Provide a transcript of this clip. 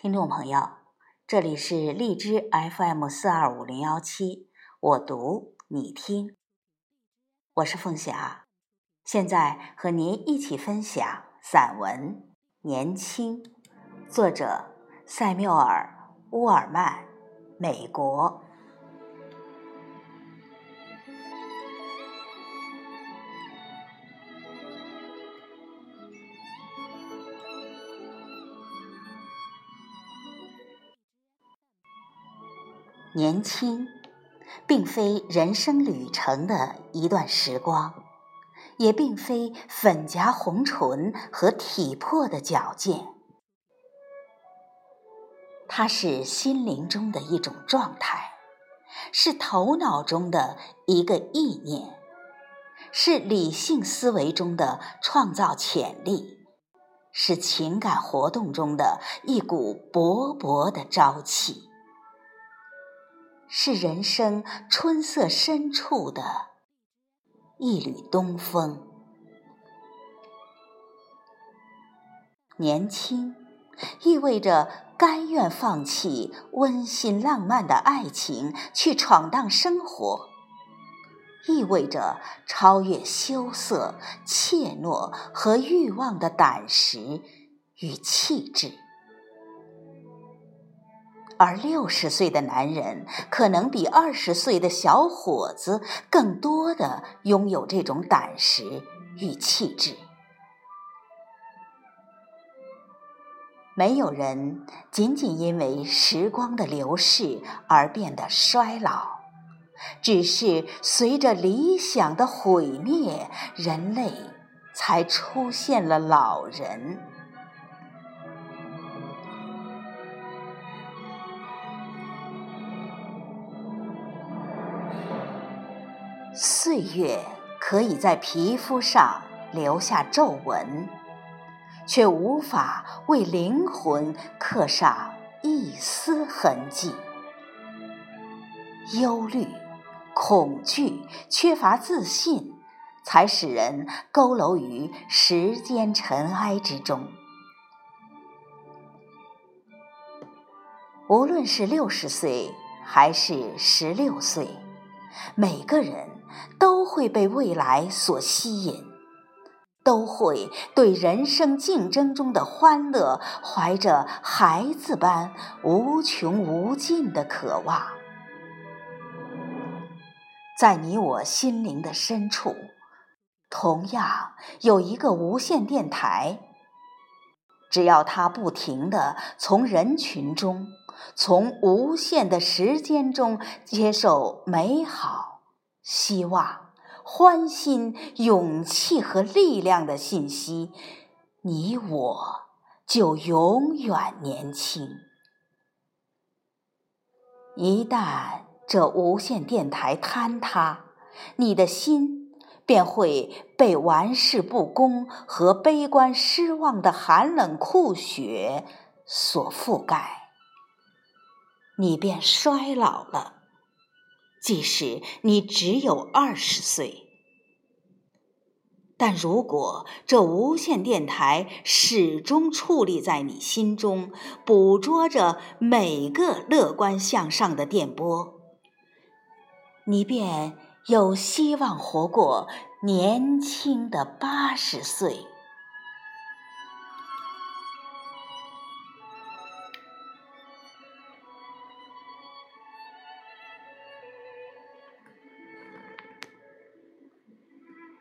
听众朋友，这里是荔枝 FM 四二五零幺七，我读你听，我是凤霞，现在和您一起分享散文《年轻》，作者塞缪尔·乌尔曼，美国。年轻，并非人生旅程的一段时光，也并非粉颊红唇和体魄的矫健，它是心灵中的一种状态，是头脑中的一个意念，是理性思维中的创造潜力，是情感活动中的一股勃勃的朝气。是人生春色深处的一缕东风。年轻，意味着甘愿放弃温馨浪漫的爱情，去闯荡生活；意味着超越羞涩、怯懦和欲望的胆识与气质。而六十岁的男人可能比二十岁的小伙子更多的拥有这种胆识与气质。没有人仅仅因为时光的流逝而变得衰老，只是随着理想的毁灭，人类才出现了老人。岁月可以在皮肤上留下皱纹，却无法为灵魂刻上一丝痕迹。忧虑、恐惧、缺乏自信，才使人佝偻于时间尘埃之中。无论是六十岁还是十六岁，每个人。都会被未来所吸引，都会对人生竞争中的欢乐怀着孩子般无穷无尽的渴望。在你我心灵的深处，同样有一个无线电台。只要它不停地从人群中，从无限的时间中接受美好。希望、欢欣、勇气和力量的信息，你我就永远年轻。一旦这无线电台坍塌，你的心便会被玩世不恭和悲观失望的寒冷酷雪所覆盖，你便衰老了。即使你只有二十岁，但如果这无线电台始终矗立在你心中，捕捉着每个乐观向上的电波，你便有希望活过年轻的八十岁。